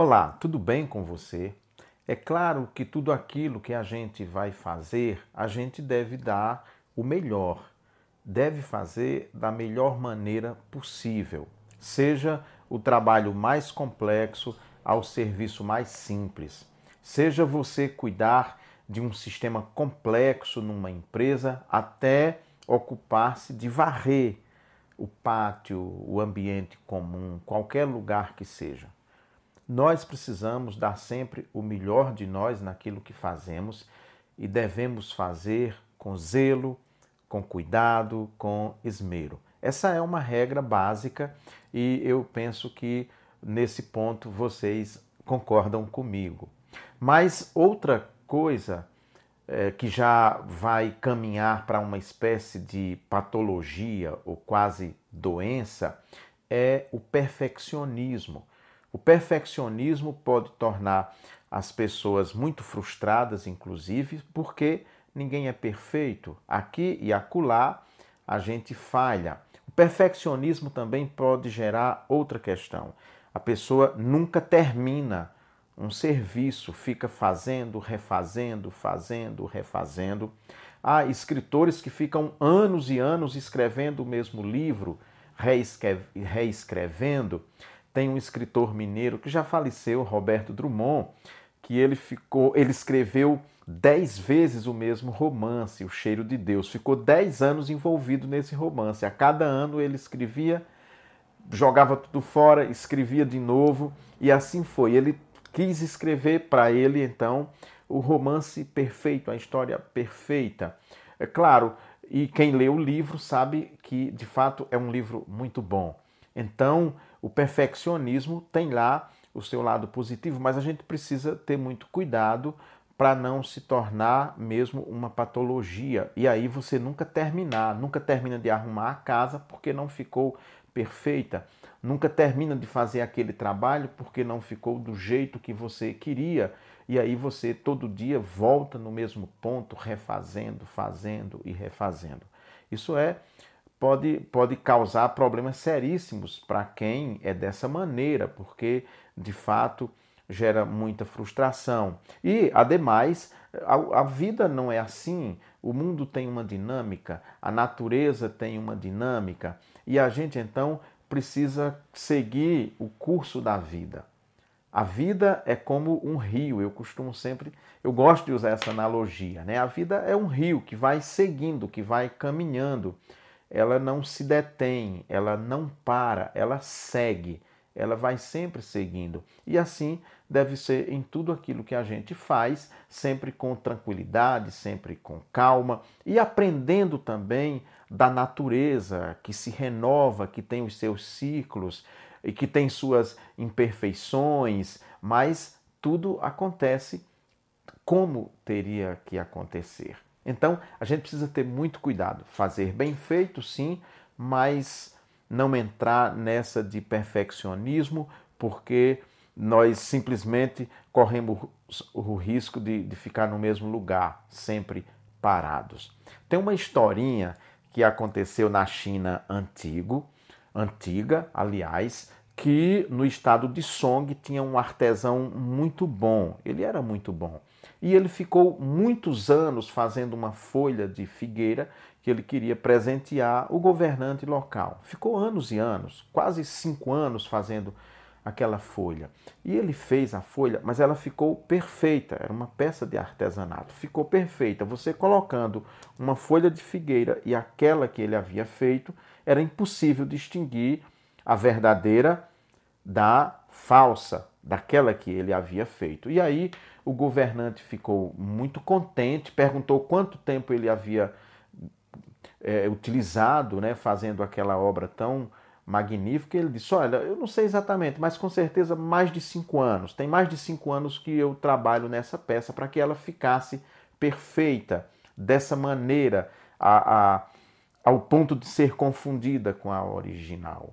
Olá, tudo bem com você? É claro que tudo aquilo que a gente vai fazer, a gente deve dar o melhor, deve fazer da melhor maneira possível, seja o trabalho mais complexo ao serviço mais simples, seja você cuidar de um sistema complexo numa empresa até ocupar-se de varrer o pátio, o ambiente comum, qualquer lugar que seja. Nós precisamos dar sempre o melhor de nós naquilo que fazemos e devemos fazer com zelo, com cuidado, com esmero. Essa é uma regra básica e eu penso que nesse ponto vocês concordam comigo. Mas outra coisa é, que já vai caminhar para uma espécie de patologia ou quase doença é o perfeccionismo. O perfeccionismo pode tornar as pessoas muito frustradas, inclusive, porque ninguém é perfeito. Aqui e acolá a gente falha. O perfeccionismo também pode gerar outra questão. A pessoa nunca termina um serviço, fica fazendo, refazendo, fazendo, refazendo. Há escritores que ficam anos e anos escrevendo o mesmo livro, reescrevendo. Tem um escritor mineiro que já faleceu, Roberto Drummond, que ele ficou, ele escreveu dez vezes o mesmo romance, O Cheiro de Deus. Ficou dez anos envolvido nesse romance. A cada ano ele escrevia, jogava tudo fora, escrevia de novo e assim foi. Ele quis escrever para ele então o romance perfeito, a história perfeita. É claro, e quem lê o livro sabe que de fato é um livro muito bom. Então, o perfeccionismo tem lá o seu lado positivo, mas a gente precisa ter muito cuidado para não se tornar mesmo uma patologia. E aí você nunca terminar, nunca termina de arrumar a casa porque não ficou perfeita, nunca termina de fazer aquele trabalho porque não ficou do jeito que você queria. E aí você todo dia volta no mesmo ponto, refazendo, fazendo e refazendo. Isso é pode, pode causar problemas seríssimos para quem é dessa maneira, porque de fato gera muita frustração. E, ademais, a, a, vida não é assim. O mundo tem uma dinâmica, a natureza tem uma dinâmica, e a gente então precisa seguir o curso da vida. A vida é como um rio, eu costumo sempre, eu gosto de usar essa analogia, né? A vida é um rio que vai seguindo, que vai caminhando ela não se detém, ela não para, ela segue, ela vai sempre seguindo. E assim deve ser em tudo aquilo que a gente faz, sempre com tranquilidade, sempre com calma e aprendendo também da natureza que se renova, que tem os seus ciclos e que tem suas imperfeições, mas tudo acontece como teria que acontecer. Então, a gente precisa ter muito cuidado, fazer bem feito, sim, mas não entrar nessa de perfeccionismo, porque nós simplesmente corremos o risco de, de ficar no mesmo lugar, sempre parados. Tem uma historinha que aconteceu na China antigo, antiga, aliás, que no estado de Song tinha um artesão muito bom. Ele era muito bom. E ele ficou muitos anos fazendo uma folha de figueira que ele queria presentear o governante local. Ficou anos e anos, quase cinco anos fazendo aquela folha. E ele fez a folha, mas ela ficou perfeita, era uma peça de artesanato. Ficou perfeita. Você colocando uma folha de figueira e aquela que ele havia feito, era impossível distinguir a verdadeira da falsa, daquela que ele havia feito. E aí o governante ficou muito contente, perguntou quanto tempo ele havia é, utilizado, né, fazendo aquela obra tão magnífica. Ele disse: Olha, eu não sei exatamente, mas com certeza mais de cinco anos. Tem mais de cinco anos que eu trabalho nessa peça para que ela ficasse perfeita, dessa maneira, a, a, ao ponto de ser confundida com a original.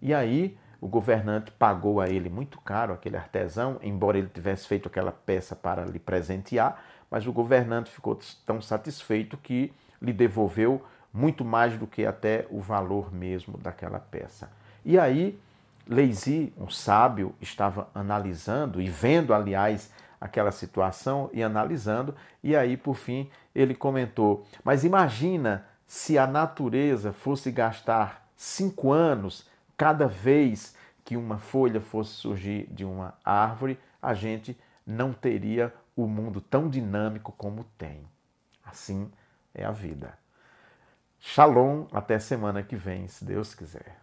E aí o governante pagou a ele muito caro, aquele artesão, embora ele tivesse feito aquela peça para lhe presentear, mas o governante ficou tão satisfeito que lhe devolveu muito mais do que até o valor mesmo daquela peça. E aí Leisi, um sábio, estava analisando e vendo, aliás, aquela situação e analisando, e aí, por fim, ele comentou: Mas imagina se a natureza fosse gastar cinco anos cada vez que uma folha fosse surgir de uma árvore, a gente não teria o mundo tão dinâmico como tem. Assim é a vida. Shalom, até semana que vem, se Deus quiser.